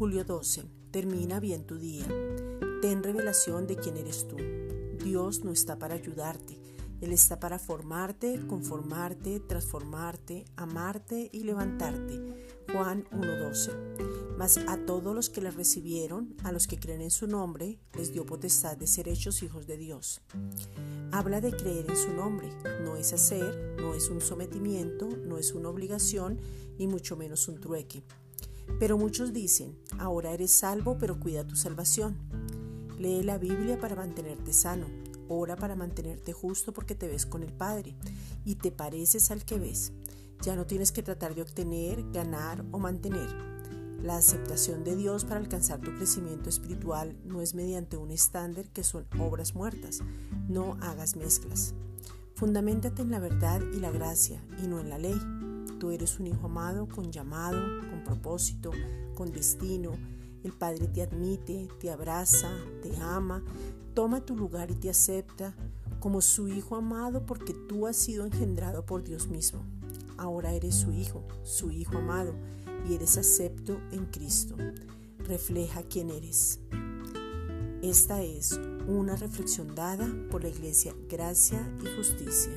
Julio 12. Termina bien tu día. Ten revelación de quién eres tú. Dios no está para ayudarte. Él está para formarte, conformarte, transformarte, amarte y levantarte. Juan 1.12. Mas a todos los que le recibieron, a los que creen en su nombre, les dio potestad de ser hechos hijos de Dios. Habla de creer en su nombre. No es hacer, no es un sometimiento, no es una obligación y mucho menos un trueque. Pero muchos dicen, ahora eres salvo, pero cuida tu salvación. Lee la Biblia para mantenerte sano. Ora para mantenerte justo porque te ves con el Padre y te pareces al que ves. Ya no tienes que tratar de obtener, ganar o mantener. La aceptación de Dios para alcanzar tu crecimiento espiritual no es mediante un estándar que son obras muertas. No hagas mezclas. Fundamentate en la verdad y la gracia y no en la ley. Tú eres un hijo amado con llamado, con propósito, con destino. El Padre te admite, te abraza, te ama, toma tu lugar y te acepta como su hijo amado porque tú has sido engendrado por Dios mismo. Ahora eres su hijo, su hijo amado, y eres acepto en Cristo. Refleja quién eres. Esta es una reflexión dada por la Iglesia Gracia y Justicia.